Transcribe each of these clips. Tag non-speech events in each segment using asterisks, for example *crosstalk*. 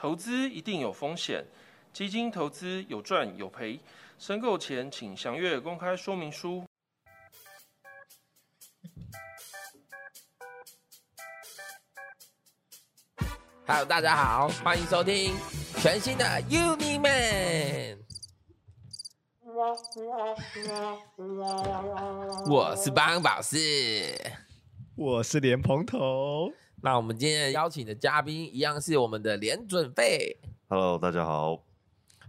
投资一定有风险，基金投资有赚有赔，申购前请详阅公开说明书。Hello，大家好，欢迎收听全新的 Uni Man。我是邦宝士，我是莲蓬头。那我们今天邀请的嘉宾一样是我们的连准备。Hello，大家好。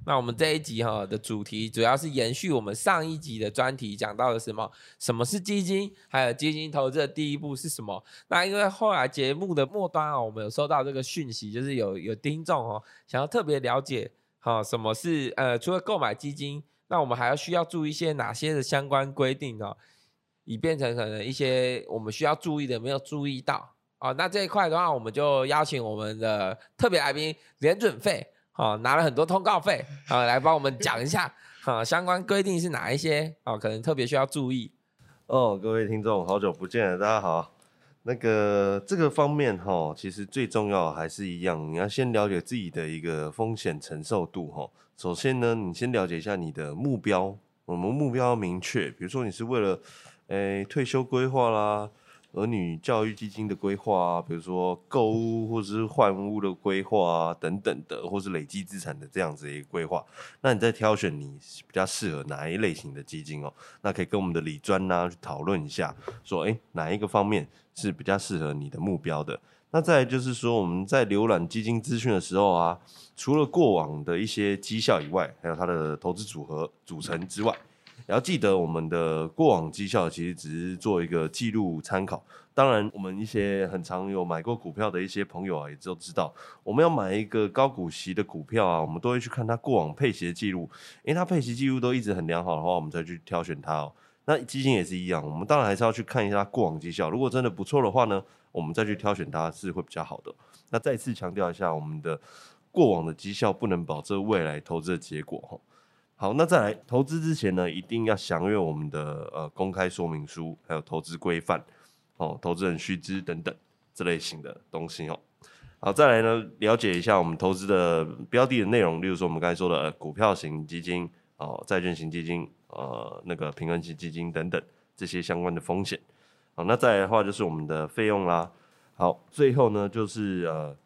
那我们这一集哈的主题主要是延续我们上一集的专题，讲到了什么？什么是基金？还有基金投资的第一步是什么？那因为后来节目的末端啊，我们有收到这个讯息，就是有有听众哦想要特别了解哈什么是呃除了购买基金，那我们还要需要注意一些哪些的相关规定哦，以变成可能一些我们需要注意的没有注意到哦。那这一块的话，我们就邀请我们的特别来宾连准费。好、拿了很多通告费，好、来帮我们讲一下，好、相关规定是哪一些？哦，可能特别需要注意。哦，各位听众，好久不见了，大家好。那个这个方面哈，其实最重要还是一样，你要先了解自己的一个风险承受度哈。首先呢，你先了解一下你的目标，我们目标要明确，比如说你是为了诶退休规划啦。儿女教育基金的规划啊，比如说购物或者是换屋的规划啊，等等的，或是累积资产的这样子一个规划，那你在挑选你比较适合哪一类型的基金哦，那可以跟我们的李专啊、去讨论一下，说诶哪一个方面是比较适合你的目标的。那再就是说，我们在浏览基金资讯的时候啊，除了过往的一些绩效以外，还有它的投资组合组成之外。要记得，我们的过往绩效其实只是做一个记录参考。当然，我们一些很常有买过股票的一些朋友啊，也都知道，我们要买一个高股息的股票啊，我们都会去看它过往配息的记录。因为它配息记录都一直很良好的话，我们再去挑选它哦。那基金也是一样，我们当然还是要去看一下它过往绩效。如果真的不错的话呢，我们再去挑选它是会比较好的。那再次强调一下，我们的过往的绩效不能保证未来投资的结果哈。好，那再来投资之前呢，一定要详阅我们的呃公开说明书，还有投资规范，哦，投资人须知等等这类型的东西哦。好，再来呢，了解一下我们投资的标的的内容，例如说我们刚才说的、股票型基金、哦债券型基金、呃那个平衡型基金等等这些相关的风险。好，那再来的话就是我们的费用啦。好，最后呢就是呃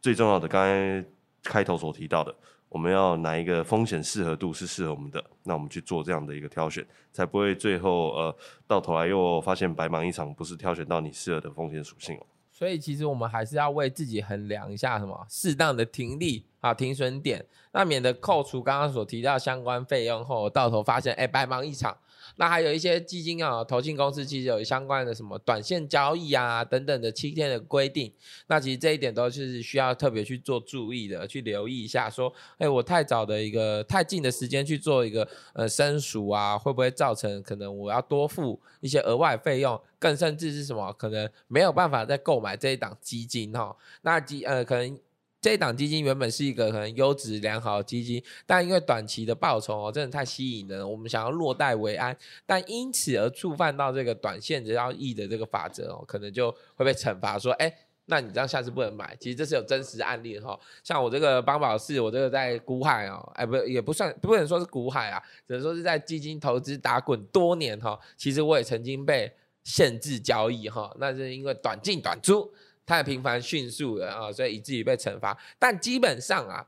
最重要的，刚才开头所提到的。我们要哪一个风险适合度是适合我们的，那我们去做这样的一个挑选，才不会最后呃到头来又发现白忙一场，不是挑选到你适合的风险属性。所以其实我们还是要为自己衡量一下什么适当的停利啊停损点，那免得扣除刚刚所提到相关费用后，到头发现哎白忙一场。那还有一些基金啊，投信公司其实有相关的什么短线交易啊等等的七天的规定，那其实这一点都是需要特别去做注意的，去留意一下，说，哎，我太早的一个太近的时间去做一个呃申赎啊，会不会造成可能我要多付一些额外费用，更甚至是什么可能没有办法再购买这一档基金哈、那基呃可能。这一档基金原本是一个可能优质良好的基金，但因为短期的报酬哦真的太吸引人，我们想要落袋为安，但因此而触犯到这个短线只要易的这个法则哦，可能就会被惩罚说，哎，那你这样下次不能买。其实这是有真实案例的哈、像我这个邦宝士，我这个在股海哦，哎不也不算不能说是股海啊，只能说是在基金投资打滚多年哈、其实我也曾经被限制交易哈、那是因为短进短出。太频繁迅速了啊，所以以至于被惩罚。但基本上啊，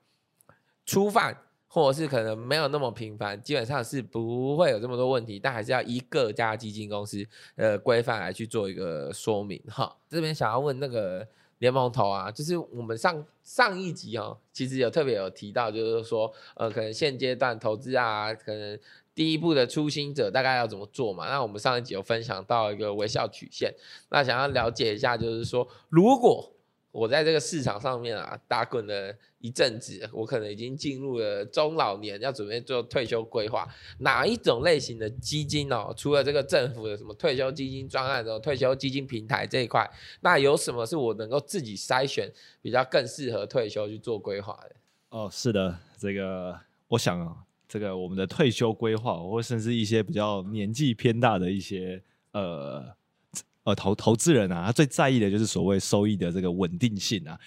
初犯或者是可能没有那么频繁，基本上是不会有这么多问题。但还是要依各家基金公司呃规范来去做一个说明哈。这边想要问那个联盟头啊，就是我们上上一集哦，其实有特别有提到，就是说呃，可能现阶段投资啊，可能。第一步的初心者大概要怎么做嘛？那我们上一集有分享到一个微笑曲线，那想要了解一下，就是说，如果我在这个市场上面啊打滚了一阵子，我可能已经进入了中老年，要准备做退休规划，哪一种类型的基金哦？除了这个政府的什么退休基金专案的退休基金平台这一块，那有什么是我能够自己筛选比较更适合退休去做规划的？哦，是的，这个我想啊。这个我们的退休规划，或甚至一些比较年纪偏大的一些呃呃投投资人啊，他最在意的就是所谓收益的这个稳定性啊。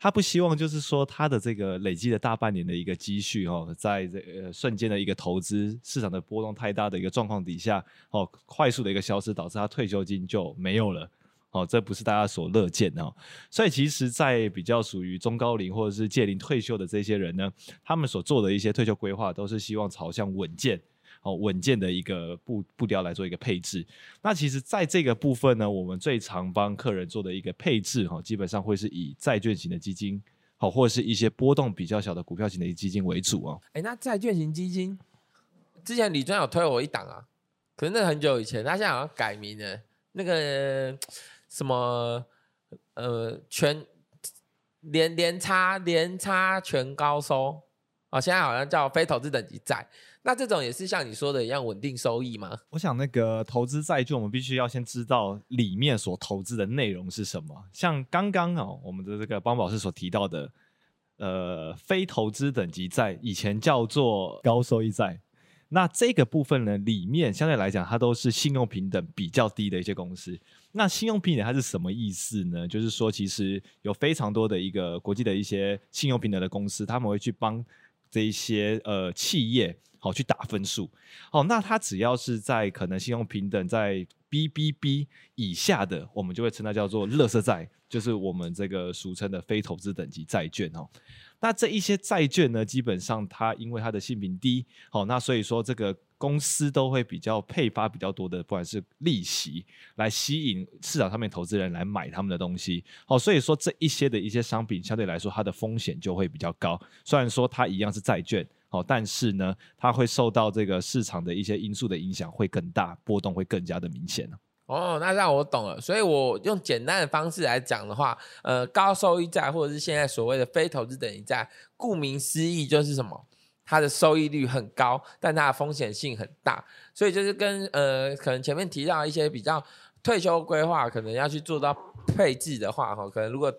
他不希望就是说他的这个累积了大半年的一个积蓄哦，在这个瞬间的一个投资市场的波动太大的一个状况底下哦，快速的一个消失，导致他退休金就没有了。哦，这不是大家所乐见的、哦。所以其实，在比较属于中高龄或者是届龄退休的这些人呢，他们所做的一些退休规划，都是希望朝向稳健。哦，稳健的一个步步调来做一个配置。那其实，在这个部分呢，我们最常帮客人做的一个配置，哈，基本上会是以债券型的基金，好，或者是一些波动比较小的股票型的基金为主哦。哎，那债券型基金，之前李专有推我一档啊，可是那很久以前，他现在好像改名了，那个什么呃全连连差连差全高收啊，现在好像叫非投资等级债。那这种也是像你说的一样稳定收益吗？我想那个投资债券，我们必须要先知道里面所投资的内容是什么。像刚刚哦，我们的这个邦宝士所提到的，呃，非投资等级债，以前叫做高收益债。那这个部分呢，里面相对来讲，它都是信用平等比较低的一些公司。那信用平等它是什么意思呢？就是说，其实有非常多的一个国际的一些信用平等的公司，他们会去帮这一些呃企业。好，去打分数。好，那它只要是在可能信用平等在 BBB 以下的，我们就会称它叫做垃圾债，就是我们这个俗称的非投资等级债券哦。那这一些债券呢，基本上它因为它的信评低，好，那所以说这个公司都会比较配发比较多的，不管是利息来吸引市场上面投资人来买他们的东西。好，所以说这一些的一些商品相对来说它的风险就会比较高。虽然说它一样是债券。好，但是呢，它会受到这个市场的一些因素的影响，会更大，波动会更加的明显哦，那让我懂了。所以我用简单的方式来讲的话，呃，高收益债或者是现在所谓的非投资等级债，顾名思义就是什么？它的收益率很高，但它的风险性很大。所以就是跟呃，可能前面提到一些比较退休规划，可能要去做到配置的话，哈，可能如果。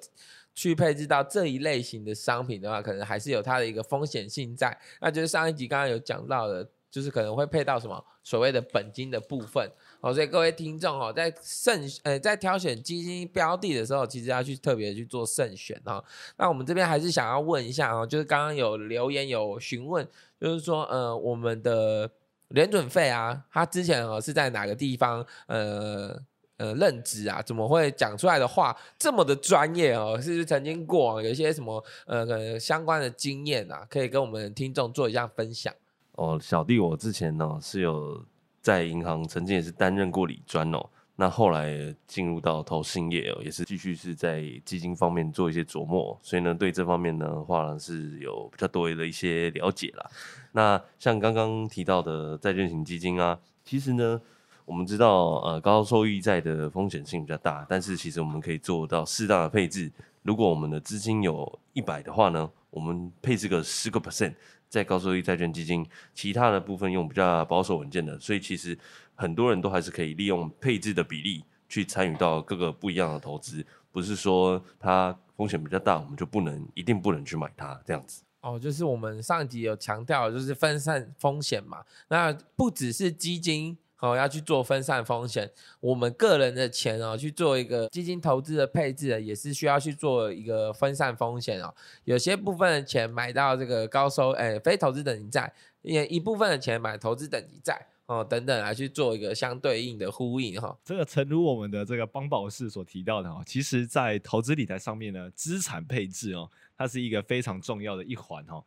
去配置到这一类型的商品的话，可能还是有它的一个风险性在。那就是上一集刚刚有讲到的，就是可能会配到什么所谓的本金的部分。哦，所以各位听众哦，在慎呃在挑选基金标的的时候，其实要去特别去做慎选哦。那我们这边还是想要问一下哦，就是刚刚有留言有询问，就是说呃我们的联准费啊，他之前哦是在哪个地方呃？呃，任职啊，怎么会讲出来的话这么的专业哦？是不是曾经过有一些什么呃相关的经验啊？可以跟我们听众做一下分享哦。小弟我之前呢是有在银行曾经也是担任过理专哦，那后来进入到投信业哦，也是继续是在基金方面做一些琢磨，所以呢对这方面的话呢是有比较多的一些了解啦。那像刚刚提到的债券型基金啊，其实呢。我们知道，呃，高收益债的风险性比较大，但是其实我们可以做到适当的配置。如果我们的资金有一百的话呢，我们配置个十个 percent 在高收益债券基金，其他的部分用比较保守稳健的。所以其实很多人都还是可以利用配置的比例去参与到各个不一样的投资，不是说它风险比较大，我们就不能一定不能去买它这样子。哦，就是我们上集有强调，就是分散风险嘛。那不只是基金。哦，要去做分散风险，我们个人的钱哦，去做一个基金投资的配置，也是需要去做一个分散风险哦。有些部分的钱买到这个高收，哎，非投资等级债，也一部分的钱买投资等级债哦，等等来去做一个相对应的呼应哈。这个诚如我们的这个邦宝士所提到的哈，其实在投资理财上面呢，资产配置哦，它是一个非常重要的一环哈。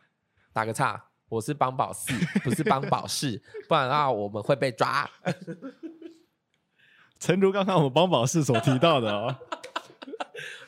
打个岔。我是帮宝四，不是帮宝士，不然的话我们会被抓。*laughs* 诚如刚刚我们帮宝士所提到的哦，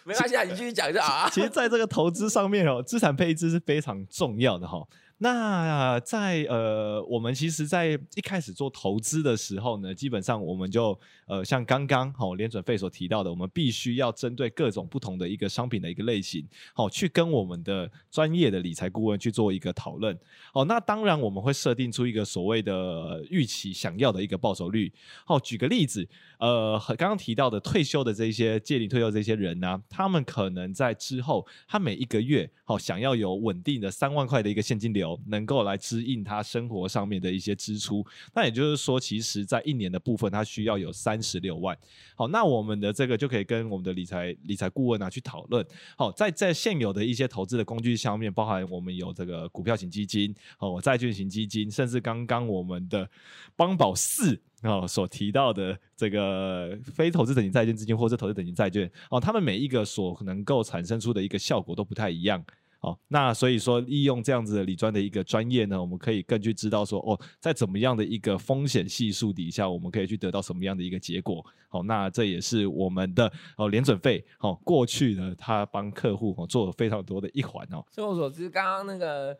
没关系，你继续讲一下啊。其实，在这个投资上面哦，资产配置是非常重要的哈。那在呃，我们其实，在一开始做投资的时候呢，基本上我们就呃，像刚刚好联准费所提到的，我们必须要针对各种不同的一个商品的一个类型，好去跟我们的专业的理财顾问去做一个讨论。哦，那当然我们会设定出一个所谓的预期想要的一个报酬率。好，举个例子，呃，刚刚提到的退休的这些借龄退休这些人呢，他们可能在之后，他每一个月好想要有稳定的三万块的一个现金流。流，能够来支应他生活上面的一些支出。那也就是说，其实在一年的部分，他需要有三十六万。好，那我们的这个就可以跟我们的理财理财顾问啊去讨论。好，在在现有的一些投资的工具上面，包含我们有这个股票型基金、哦债券型基金，甚至刚刚我们的邦宝四哦所提到的这个非投资等级债券资金或者投资等级债券哦，他们每一个所能够产生出的一个效果都不太一样。哦，那所以说利用这样子的理专的一个专业呢，我们可以更去知道说，哦，在怎么样的一个风险系数底下，我们可以去得到什么样的一个结果。好，那这也是我们的哦联准费，哦过去呢，他帮客户哦做了非常多的一环哦。据我所知，刚刚那个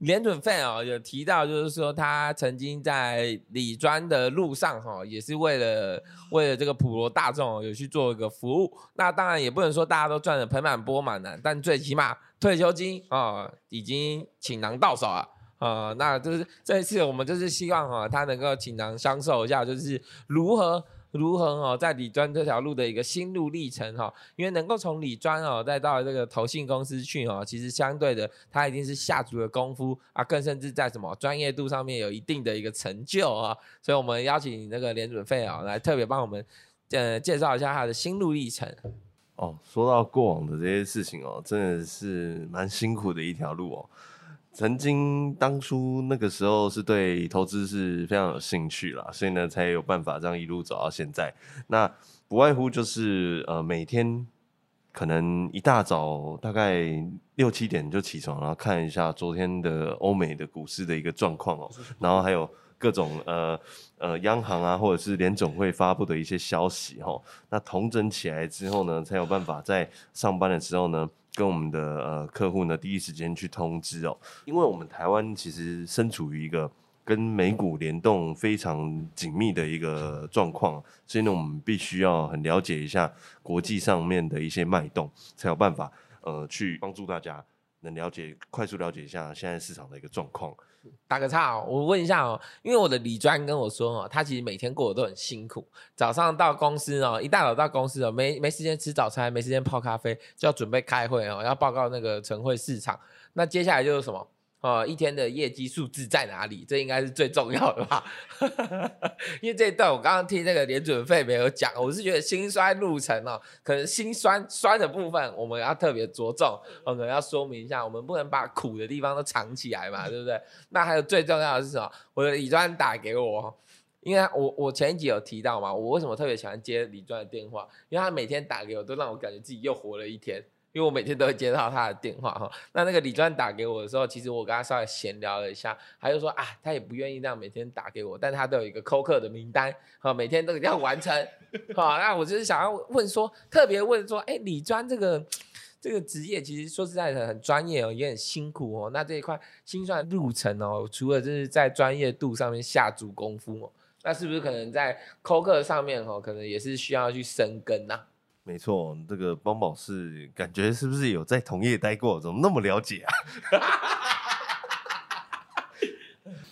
联准费哦有提到，就是说他曾经在理专的路上哈，也是为了为了这个普罗大众有去做一个服务。那当然也不能说大家都赚的盆满钵满的，但最起码。退休金啊，已经倾囊到手了啊，那就是这一次我们就是希望哈，他能够倾囊相授一下，就是如何如何哦，在理专这条路的一个心路历程哈，因为能够从理专哦，再到这个投信公司去哦，其实相对的，他一定是下足了功夫啊，更甚至在什么专业度上面有一定的一个成就啊，所以我们邀请那个联准费啊，来特别帮我们呃介绍一下他的心路历程。哦，说到过往的这些事情哦，真的是蛮辛苦的一条路哦。曾经当初那个时候是对投资是非常有兴趣啦，所以呢才有办法这样一路走到现在。那不外乎就是呃每天可能一大早大概六七点就起床，然后看一下昨天的欧美的股市的一个状况哦，然后还有。各种呃呃央行啊，或者是联总会发布的一些消息哈，那统整起来之后呢，才有办法在上班的时候呢，跟我们的呃客户呢第一时间去通知哦。因为我们台湾其实身处于一个跟美股联动非常紧密的一个状况，所以呢，我们必须要很了解一下国际上面的一些脉动，才有办法呃去帮助大家能了解快速了解一下现在市场的一个状况。打个岔哦，我问一下哦，因为我的李专跟我说哦，他其实每天过得都很辛苦，早上到公司哦，一大早到公司哦，没没时间吃早餐，没时间泡咖啡，就要准备开会哦，要报告那个晨会市场，那接下来就是什么？哦，一天的业绩数字在哪里？这应该是最重要的吧？*laughs* 因为这一段我刚刚听那个连准费没有讲，我是觉得心酸路程哦，可能心酸酸的部分我们要特别着重我，可能要说明一下，我们不能把苦的地方都藏起来嘛，对不对？那还有最重要的是什么？我的李专打给我，因为我我前一集有提到嘛，我为什么特别喜欢接李专的电话？因为他每天打给我，都让我感觉自己又活了一天。因为我每天都会接到他的电话哈，那那个李专打给我的时候，其实我跟他稍微闲聊了一下，他就说啊，他也不愿意这样每天打给我，但他都有一个扣客的名单，哈，每天都一定要完成，好，那我就是想要问说，特别问说，哎，李专这个这个职业其实说实在的很专业哦，也很辛苦哦，那这一块心算路程哦，除了就是在专业度上面下足功夫哦，那是不是可能在扣客上面哦，可能也是需要去深耕呐？没错，这个邦宝是感觉是不是有在同业待过？怎么那么了解啊？*laughs*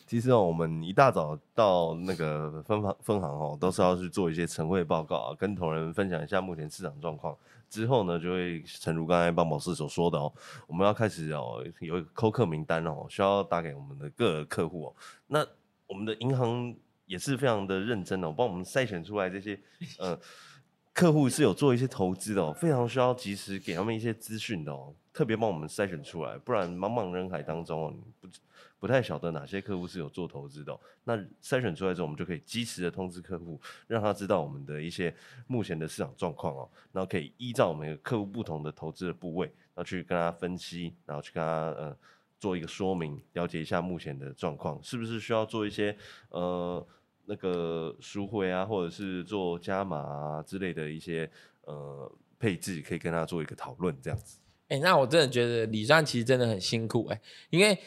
其实哦，我们一大早到那个分行分行哦，都是要去做一些晨会报告啊，跟同仁分享一下目前市场状况。之后呢，就会诚如刚才邦宝士所说的哦，我们要开始哦，有一个扣客名单哦，需要打给我们的各客户哦。那我们的银行也是非常的认真哦，帮我们筛选出来这些呃。客户是有做一些投资的哦，非常需要及时给他们一些资讯的哦，特别帮我们筛选出来，不然茫茫人海当中哦，不不太晓得哪些客户是有做投资的。那筛选出来之后，我们就可以及时的通知客户，让他知道我们的一些目前的市场状况哦，然后可以依照我们客户不同的投资的部位，然后去跟他分析，然后去跟他呃做一个说明，了解一下目前的状况，是不是需要做一些呃。那个赎回啊，或者是做加码啊之类的一些呃配置，可以跟他做一个讨论，这样子。哎，那我真的觉得李专其实真的很辛苦哎，因为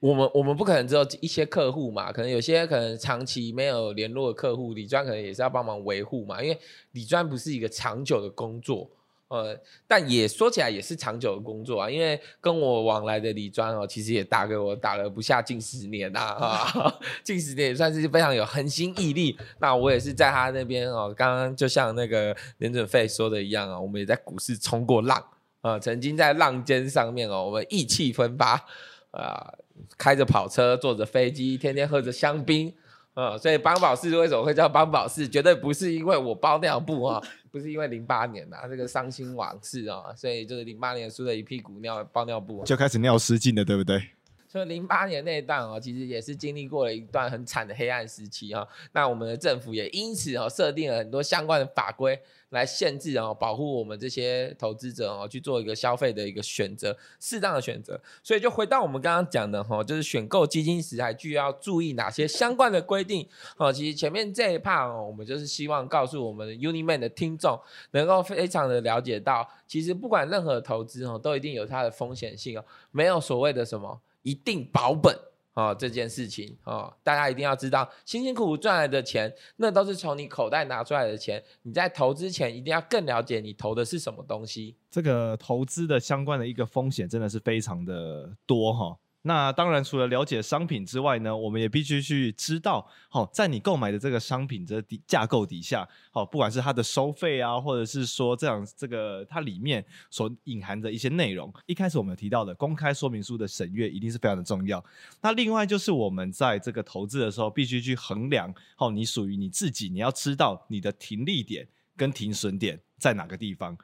我们我们不可能只有一些客户嘛，可能有些可能长期没有联络的客户，李专可能也是要帮忙维护嘛，因为李专不是一个长久的工作。呃，但也说起来也是长久的工作啊，因为跟我往来的李专哦，其实也打给我打了不下近十年呐，啊，*laughs* 近十年也算是非常有恒心毅力。那我也是在他那边哦，刚刚就像那个连准费说的一样啊，我们也在股市冲过浪啊，曾经在浪尖上面哦，我们意气风发啊。开着跑车，坐着飞机，天天喝着香槟，呃，所以邦宝适为什么会叫邦宝适？绝对不是因为我包尿布啊、不是因为零八年呐、这个伤心往事啊、所以就是零八年输了一屁股尿包尿布、哦。就开始尿失禁了，对不对？所以零八年那一段哦，其实也是经历过了一段很惨的黑暗时期哈、那我们的政府也因此哦设定了很多相关的法规来限制哦，保护我们这些投资者哦去做一个消费的一个选择，适当的选择。所以就回到我们刚刚讲的哈、就是选购基金时还具要注意哪些相关的规定哦。其实前面这一 part 哦，我们就是希望告诉我们 Uniman 的听众能够非常的了解到，其实不管任何投资哦，都一定有它的风险性哦，没有所谓的什么。一定保本啊，这件事情啊，大家一定要知道，辛辛苦苦赚来的钱，那都是从你口袋拿出来的钱。你在投资前一定要更了解你投的是什么东西。这个投资的相关的一个风险真的是非常的多哈。那当然，除了了解商品之外呢，我们也必须去知道，好、在你购买的这个商品的底架构底下，好、不管是它的收费啊，或者是说这样这个它里面所隐含的一些内容，一开始我们提到的公开说明书的审阅一定是非常的重要。那另外就是我们在这个投资的时候，必须去衡量，好、你属于你自己，你要知道你的停利点跟停损点在哪个地方。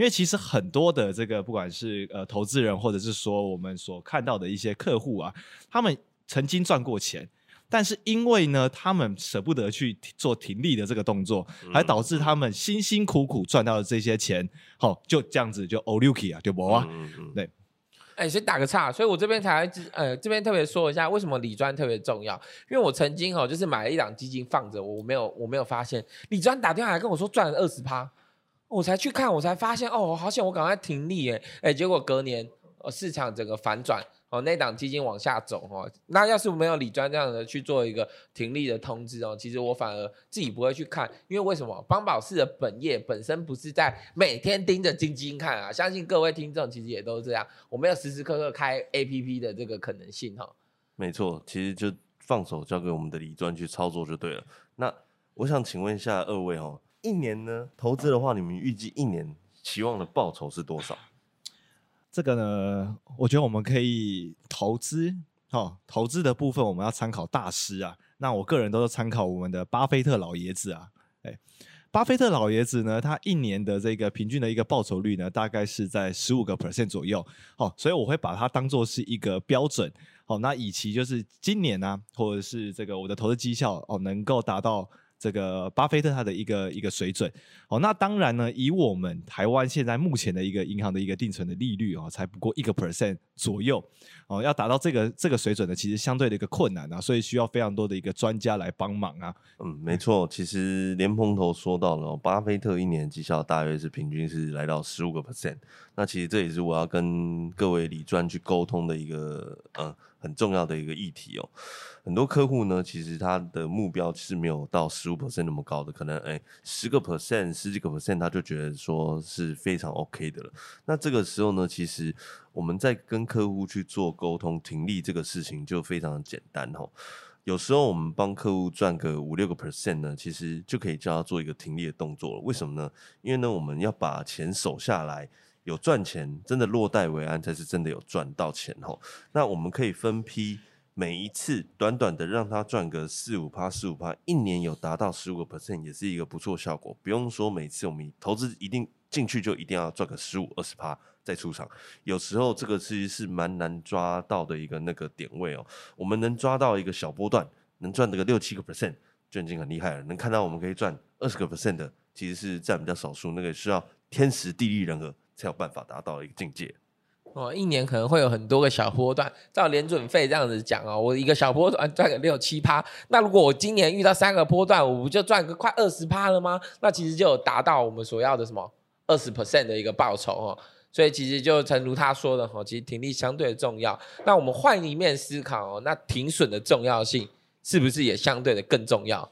因为其实很多的这个不管是呃投资人，或者是说我们所看到的一些客户啊，他们曾经赚过钱，但是因为呢，他们舍不得去做停利的这个动作，还导致他们辛辛苦苦赚到的这些钱，好、就这样子就 o l u k i 啊，对不啊？嗯嗯对哎，所以打个岔，所以我这边才呃这边特别说一下，为什么理专特别重要？因为我曾经哦，就是买了一档基金放着，我没有我没有发现，理专打电话来跟我说赚了二十趴，我才去看，我才发现哦，好险我赶快停利哎哎，结果隔年呃市场整个反转哦，那档基金往下走哦，那要是没有李专这样的去做一个停利的通知哦，其实我反而自己不会去看，因为为什么？邦宝适的本业本身不是在每天盯着基金看啊，相信各位听众其实也都是这样，我没有时时刻刻开 A P P 的这个可能性哈、没错，其实就放手交给我们的李专去操作就对了。那我想请问一下二位哦，一年呢投资的话，你们预计一年期望的报酬是多少？这个呢，我觉得我们可以投资哦，投资的部分我们要参考大师啊。那我个人都是参考我们的巴菲特老爷子啊。哎，巴菲特老爷子呢，他一年的这个平均的一个报酬率呢，大概是在十五个 percent 左右。哦，所以我会把它当做是一个标准。哦，那以其就是今年呢、或者是这个我的投资绩效哦，能够达到。这个巴菲特他的一个一个水准哦，那当然呢，以我们台湾现在目前的一个银行的一个定存的利率哦，才不过一个 percent 左右哦，要达到这个这个水准呢，其实相对的一个困难啊，所以需要非常多的一个专家来帮忙啊。嗯，没错，其实莲蓬头说到了，巴菲特一年绩效大约是平均是来到十五个 percent。那其实这也是我要跟各位理专去沟通的一个呃很重要的一个议题哦。很多客户呢，其实他的目标是没有到十五 percent 那么高的，可能哎十个 percent、十几个 percent，他就觉得说是非常 OK 的了。那这个时候呢，其实我们在跟客户去做沟通停利这个事情就非常的简单哦。有时候我们帮客户赚个五六个 percent 呢，其实就可以叫他做一个停利的动作了。为什么呢？因为呢，我们要把钱守下来，有赚钱，真的落袋为安，才是真的有赚到钱吼。那我们可以分批。每一次短短的让他赚个四五趴、四五趴，一年有达到十五个 percent，也是一个不错效果。不用说每次我们投资一定进去就一定要赚个十五二十趴再出场，有时候这个其实是蛮难抓到的一个那个点位哦。我们能抓到一个小波段，能赚这个六七个 percent 就已经很厉害了。能看到我们可以赚二十个 percent 的，其实是占比较少数，那个需要天时地利人和才有办法达到一个境界。哦，一年可能会有很多个小波段，照连准费这样子讲哦，我一个小波段赚个六七趴，那如果我今年遇到三个波段，我不就赚个快二十趴了吗？那其实就有达到我们所要的什么二十 percent 的一个报酬哦。所以其实就诚如他说的哈，其实停利相对重要。那我们换一面思考哦，那停损的重要性是不是也相对的更重要？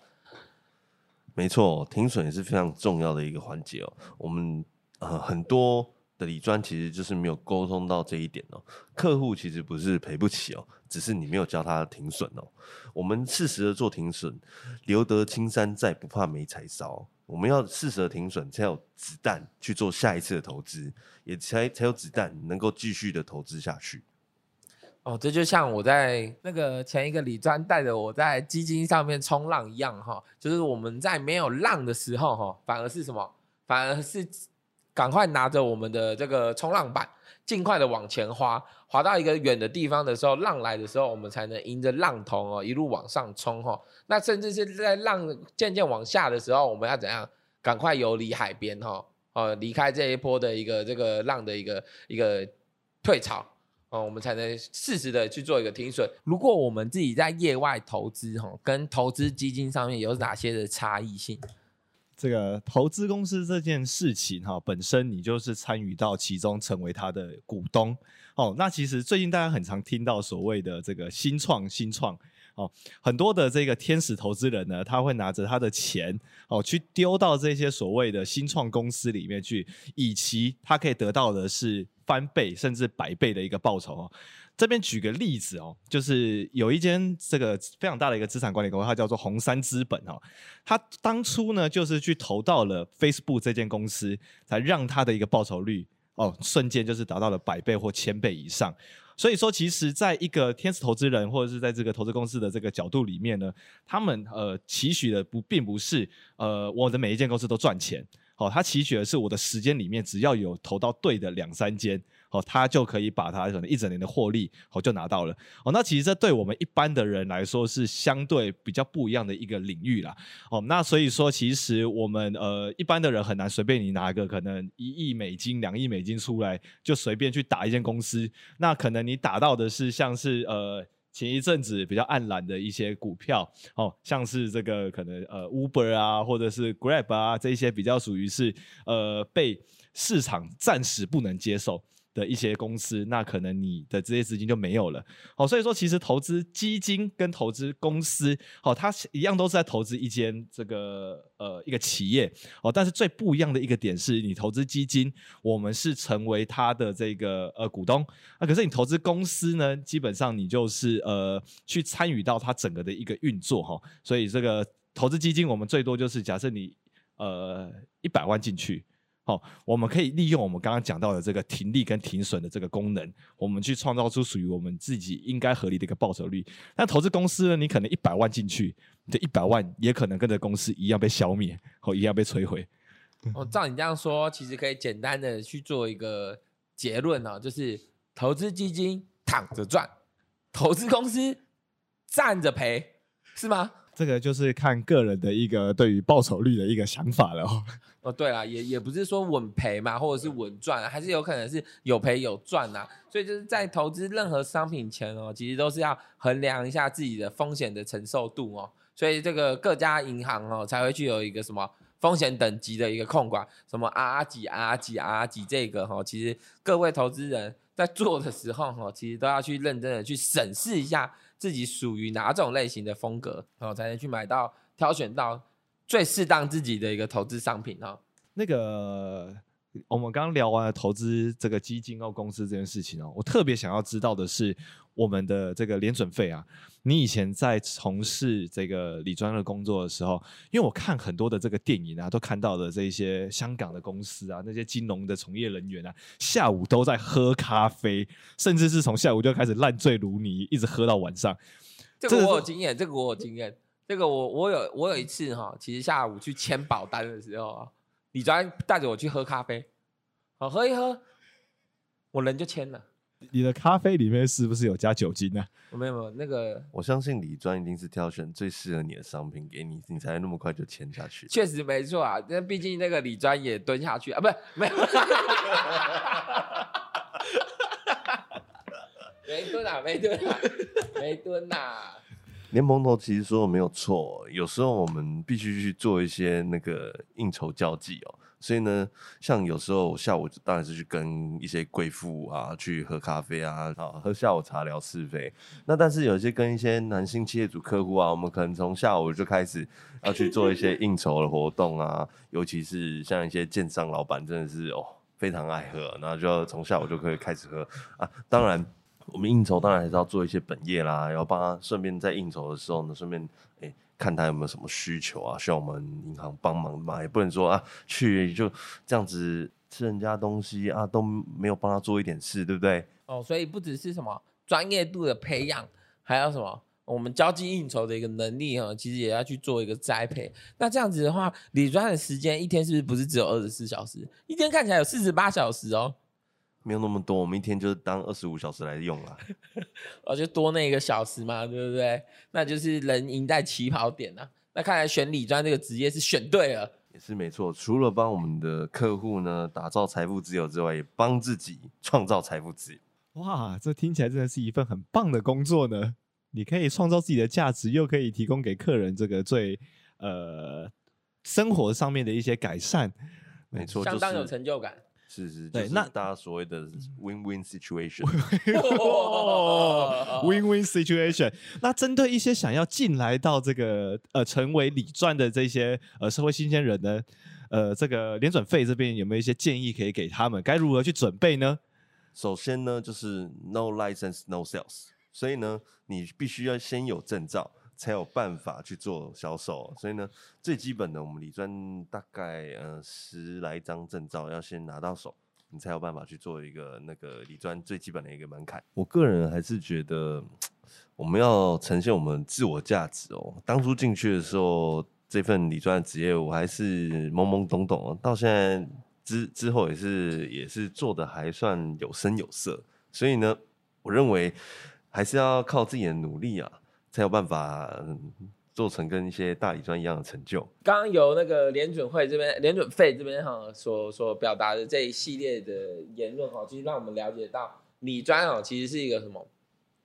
没错，停损也是非常重要的一个环节哦。我们呃很多的理专其实就是没有沟通到这一点哦。客户其实不是赔不起哦，只是你没有教他停损哦。我们适时的做停损，留得青山在，不怕没柴烧。我们要适时的停损，才有子弹去做下一次的投资，也才才有子弹能够继续的投资下去。哦，这就像我在那个前一个李专带着我在基金上面冲浪一样哈，就是我们在没有浪的时候哈，反而是什么？反而是赶快拿着我们的这个冲浪板，尽快的往前滑，滑到一个远的地方的时候，浪来的时候，我们才能迎着浪头哦一路往上冲哈。那甚至是在浪渐渐往下的时候，我们要怎样？赶快游离海边哈，哦，离开这一波的一个这个浪的一个一个退潮。哦，我们才能适时的去做一个停损。如果我们自己在业外投资，哈，跟投资基金上面有哪些的差异性？这个投资公司这件事情，哈，本身你就是参与到其中，成为他的股东。哦，那其实最近大家很常听到所谓的这个新创，新创。哦，很多的这个天使投资人呢，他会拿着他的钱哦，去丢到这些所谓的新创公司里面去，以其他可以得到的是翻倍甚至百倍的一个报酬哦。这边举个例子哦，就是有一间这个非常大的一个资产管理公司，它叫做红杉资本哦，它当初呢就是去投到了 Facebook 这间公司，才让它的一个报酬率哦瞬间就是达到了百倍或千倍以上。所以说，其实在一个天使投资人或者是在这个投资公司的这个角度里面呢，他们呃期许的不并不是呃我的每一间公司都赚钱，好，他期许的是我的时间里面只要有投到对的两三间。哦，他就可以把他可能一整年的获利哦就拿到了哦。那其实这对我们一般的人来说是相对比较不一样的一个领域啦。哦，那所以说其实我们呃一般的人很难随便你拿一个可能一亿美金、两亿美金出来就随便去打一间公司。那可能你打到的是像是呃前一阵子比较暗蓝的一些股票哦，像是这个可能呃 Uber 啊或者是 Grab 啊这些比较属于是呃被市场暂时不能接受。的一些公司，那可能你的这些资金就没有了。好，所以说其实投资基金跟投资公司，好，它一样都是在投资一间这个呃一个企业。哦，但是最不一样的一个点是，你投资基金，我们是成为它的这个呃股东。那可是你投资公司呢，基本上你就是呃去参与到它整个的一个运作哈。所以这个投资基金，我们最多就是假设你呃一百万进去。好，我们可以利用我们刚刚讲到的这个停利跟停损的这个功能，我们去创造出属于我们自己应该合理的一个报酬率。那投资公司呢？你可能一百万进去，这一百万也可能跟着公司一样被消灭，或一样被摧毁。哦，照你这样说，其实可以简单的去做一个结论哦，就是投资基金躺着赚，投资公司站着赔，是吗？这个就是看个人的一个对于报酬率的一个想法了哦。*laughs* 哦，对了，也也不是说稳赔嘛，或者是稳赚，还是有可能是有赔有赚呐。所以就是在投资任何商品前哦，其实都是要衡量一下自己的风险的承受度哦。所以这个各家银行哦才会去有一个什么风险等级的一个控管，什么 R 几 R 几 R 几这个哈，其实各位投资人在做的时候哈，其实都要去认真的去审视一下。自己属于哪种类型的风格，然后才能去买到、挑选到最适当自己的一个投资商品哈。那个我们刚聊完了投资这个基金哦公司这件事情哦，我特别想要知道的是。我们的这个联准费啊，你以前在从事这个理专的工作的时候，因为我看很多的这个电影啊，都看到的这些香港的公司啊，那些金融的从业人员啊，下午都在喝咖啡，甚至是从下午就开始烂醉如泥，一直喝到晚上。这个我有经验，这个我有经验，这个我我有我有一次哈，其实下午去签保单的时候啊，理专带着我去喝咖啡，好喝一喝，我人就签了。你的咖啡里面是不是有加酒精呢？没有没有，那个我相信李专一定是挑选最适合你的商品给你，你才那么快就签下去。确实没错啊，那毕竟那个李专也蹲下去啊，不是 *laughs* 没有，*laughs* 没蹲啊，没蹲啊，没蹲呐。连蒙头其实说的没有错，有时候我们必须去做一些那个应酬交际哦。所以呢，像有时候下午当然是去跟一些贵妇啊去喝咖啡啊，啊喝下午茶聊是非。那但是有一些跟一些男性企业主客户啊，我们可能从下午就开始要去做一些应酬的活动啊，尤其是像一些建商老板真的是哦非常爱喝，那就从下午就可以开始喝啊。当然我们应酬当然还是要做一些本业啦，然后帮他顺便在应酬的时候呢，顺便哎。看他有没有什么需求啊，需要我们银行帮忙嘛？也不能说啊，去就这样子吃人家东西啊，都没有帮他做一点事，对不对？哦，所以不只是什么专业度的培养，还有什么？我们交际应酬的一个能力哈，其实也要去做一个栽培。那这样子的话，理专的时间一天是不是不是只有二十四小时？一天看起来有四十八小时哦，没有那么多，我们一天就是当二十五小时来用啦。我，*laughs* 就多那一个小时嘛，对不对？那就是人赢在起跑点呐、那看来选理专这个职业是选对了。也是没错，除了帮我们的客户呢打造财富自由之外，也帮自己创造财富自由。哇，这听起来真的是一份很棒的工作呢！你可以创造自己的价值，又可以提供给客人这个最呃生活上面的一些改善。没错，相当有成就感。是是，就是对那大家所谓的 win-win situation。哦 *laughs* Win-win situation。那针对一些想要进来到这个呃成为理赚的这些呃社会新鲜人呢，呃，这个联准费这边有没有一些建议可以给他们？该如何去准备呢？首先呢，就是 no license no sales，所以呢，你必须要先有证照，才有办法去做销售。所以呢，最基本的，我们理专大概呃十来张证照要先拿到手，你才有办法去做一个那个理专最基本的一个门槛。我个人还是觉得，我们要呈现我们自我价值哦。当初进去的时候，这份理专的职业我还是懵懵懂懂哦，到现在之之后也是也是做的还算有声有色，所以呢，我认为还是要靠自己的努力啊，才有办法、做成跟一些大理砖一样的成就。刚刚由那个联准会这边、联准费这边哈所所表达的这一系列的言论哈，其实让我们了解到理专哦，其实是一个什么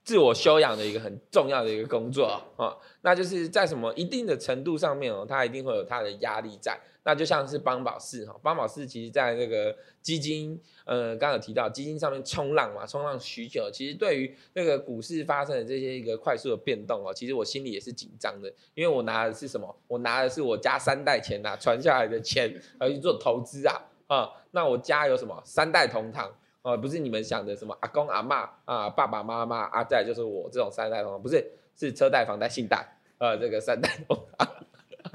自我修养的一个很重要的一个工作啊、那就是在什么一定的程度上面哦，它一定会有它的压力在。那就像是邦宝适哈，邦宝适其实在那个基金，呃，刚刚有提到基金上面冲浪嘛，冲浪许久，其实对于那个股市发生的这些一个快速的变动哦，其实我心里也是紧张的，因为我拿的是什么？我拿的是我家三代钱呐、传下来的钱，而去做投资啊啊，那我家有什么三代同堂？哦，不是你们想的什么阿公阿嬷啊，爸爸妈妈啊，再就是我这种三代同堂，不是，是车贷、房贷、信贷，呃，这个三代同堂。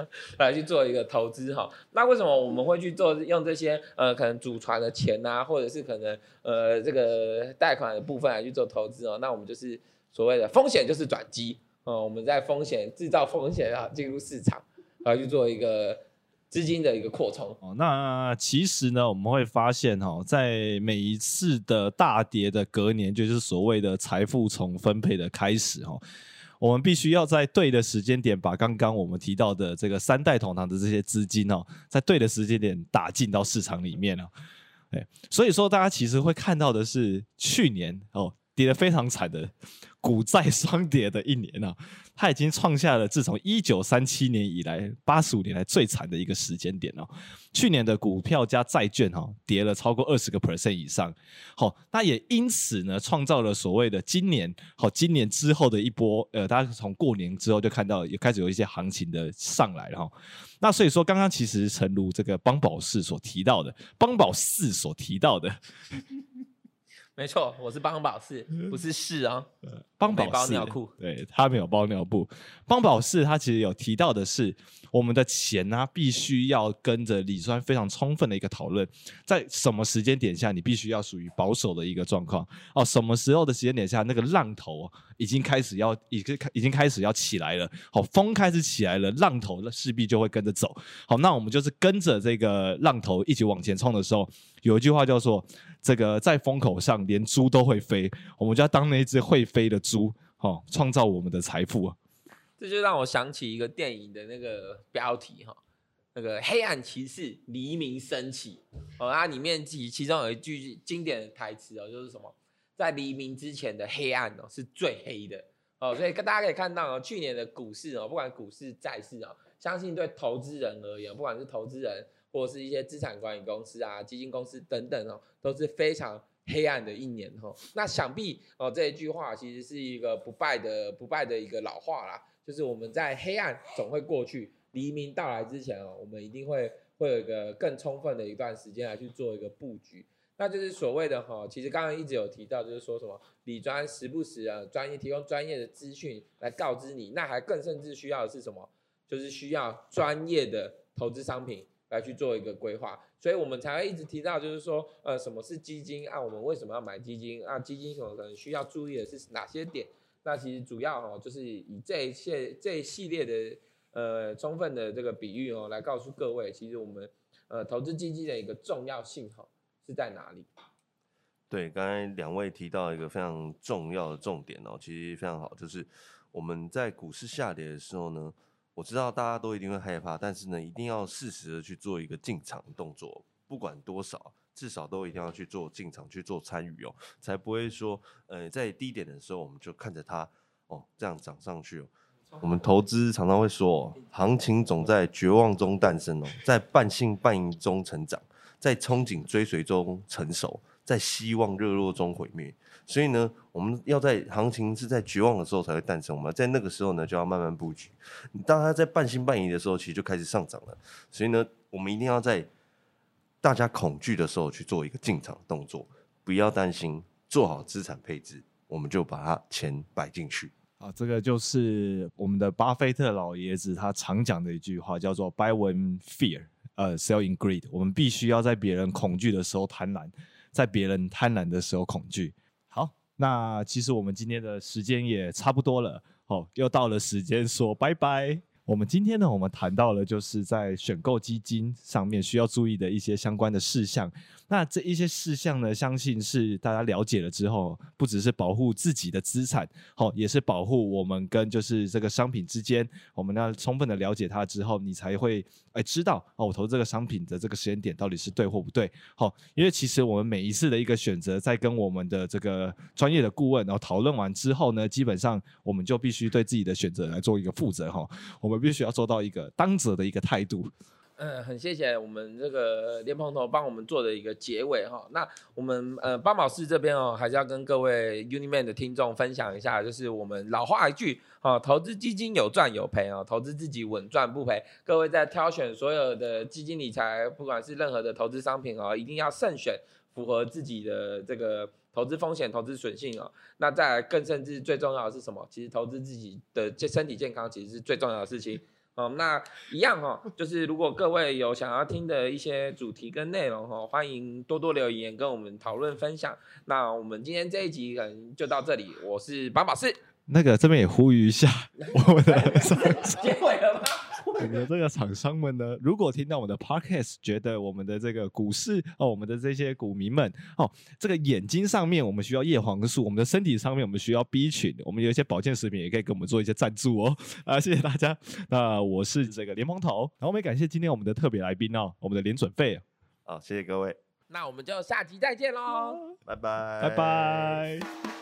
*laughs* 来去做一个投资哈，那为什么我们会去做用这些呃可能祖传的钱呐、或者是可能呃这个贷款的部分来去做投资哦？那我们就是所谓的风险就是转机哦，我们在风险制造风险啊，进入市场来去做一个资金的一个扩充。哦，那其实呢，我们会发现哈、哦，在每一次的大跌的隔年，就是所谓的财富重分配的开始哈、哦。我们必须要在对的时间点，把刚刚我们提到的这个三代同堂的这些资金哦，在对的时间点打进到市场里面哦。哎，所以说大家其实会看到的是去年哦跌得非常惨的股债双跌的一年啊，*laughs* 它已经创下了自从一九三七年以来八十五年来最惨的一个时间点哦。去年的股票加债券哈、哦、跌了超过二十个 percent 以上，好、那也因此呢创造了所谓的今年好、今年之后的一波呃，大家从过年之后就看到也开始有一些行情的上来了哈、那所以说刚刚其实诚如这个邦宝士所提到的，邦宝四所提到的没错，我是邦宝适，不是士啊。*laughs* 邦宝没包适尿裤对他没有包尿布。邦宝适他其实有提到的是，我们的钱呢、必须要跟着理专非常充分的一个讨论，在什么时间点下你必须要属于保守的一个状况哦，什么时候的时间点下那个浪头已经开始要已经开已经开始要起来了，好风开始起来了，浪头势必就会跟着走。好，那我们就是跟着这个浪头一起往前冲的时候，有一句话叫做“这个在风口上连猪都会飞”，我们就要当那一只会飞的猪，好、创造我们的财富。这就让我想起一个电影的那个标题哈，那个黑暗骑士黎明升起哦，它里面其其中有一句经典的台词哦，就是什么，在黎明之前的黑暗哦是最黑的。哦，所以大家可以看到哦，去年的股市哦，不管股市债市哦，相信对投资人而言，不管是投资人或者是一些资产管理公司啊、基金公司等等哦，都是非常黑暗的一年哈、那想必哦这一句话其实是一个不败的不败的一个老话啦，就是我们在黑暗总会过去，黎明到来之前哦，我们一定会会有一个更充分的一段时间来去做一个布局。那就是所谓的哈，其实刚刚一直有提到，就是说什么理专时不时啊，专业提供专业的资讯来告知你，那还更甚至需要的是什么？就是需要专业的投资商品来去做一个规划，所以我们才会一直提到，就是说，呃，什么是基金啊？我们为什么要买基金啊？基金可能需要注意的是哪些点？那其实主要哦，就是以这一切这一系列的呃充分的这个比喻哦，来告诉各位，其实我们呃投资基金的一个重要性哈是在哪里？对，刚才两位提到一个非常重要的重点哦，其实非常好，就是我们在股市下跌的时候呢，我知道大家都一定会害怕，但是呢，一定要适时的去做一个进场动作，不管多少，至少都一定要去做进场去做参与哦，才不会说，呃，在低点的时候我们就看着它哦这样涨上去哦。我们投资常常会说，哦，行情总在绝望中诞生哦，在半信半疑中成长，在憧憬追随中成熟。在希望热络中毁灭，所以呢，我们要在行情是在绝望的时候才会诞生。我们在那个时候呢，就要慢慢布局。当它在半信半疑的时候，其实就开始上涨了。所以呢，我们一定要在大家恐惧的时候去做一个进场动作，不要担心，做好资产配置，我们就把它钱摆进去。啊，这个就是我们的巴菲特老爷子他常讲的一句话，叫做 “Buy when fear，呃，sell in greed”。我们必须要在别人恐惧的时候贪婪。在别人贪婪的时候恐惧。好，那其实我们今天的时间也差不多了，哦，又到了时间说拜拜。我们今天呢，我们谈到了就是在选购基金上面需要注意的一些相关的事项。那这一些事项呢，相信是大家了解了之后，不只是保护自己的资产，好，也是保护我们跟就是这个商品之间，我们要充分的了解它之后，你才会哎知道哦，我投这个商品的这个时间点到底是对或不对。好，因为其实我们每一次的一个选择，在跟我们的这个专业的顾问然后讨论完之后呢，基本上我们就必须对自己的选择来做一个负责哈，我们必须要做到一个当责的一个态度。嗯，很谢谢我们这个莲蓬头帮我们做的一个结尾哈。那我们呃八宝士这边哦，还是要跟各位 Uniman 的听众分享一下，就是我们老话一句啊，投资基金有赚有赔哦，投资自己稳赚不赔。各位在挑选所有的基金理财，不管是任何的投资商品哦，一定要慎选符合自己的这个投资风险、投资损性哦。那再更甚至最重要的是什么？其实投资自己的健身体健康，其实是最重要的事情。哦，那一样哈，就是如果各位有想要听的一些主题跟内容哈，欢迎多多留言跟我们讨论分享。那我们今天这一集可能就到这里，我是宝宝士。那个这边也呼吁一下 *laughs* 我们的结尾了吗？我们的这个厂商们呢，如果听到我们的 podcast，觉得我们的这个股市哦，我们的这些股民们哦，这个眼睛上面我们需要叶黄素，我们的身体上面我们需要 B 群，我们有一些保健食品也可以给我们做一些赞助哦。*laughs* 啊，谢谢大家。那我是这个连蓬头，然后我们也感谢今天我们的特别来宾哦，我们的连准费。好，谢谢各位。那我们就下集再见喽，拜拜，拜拜。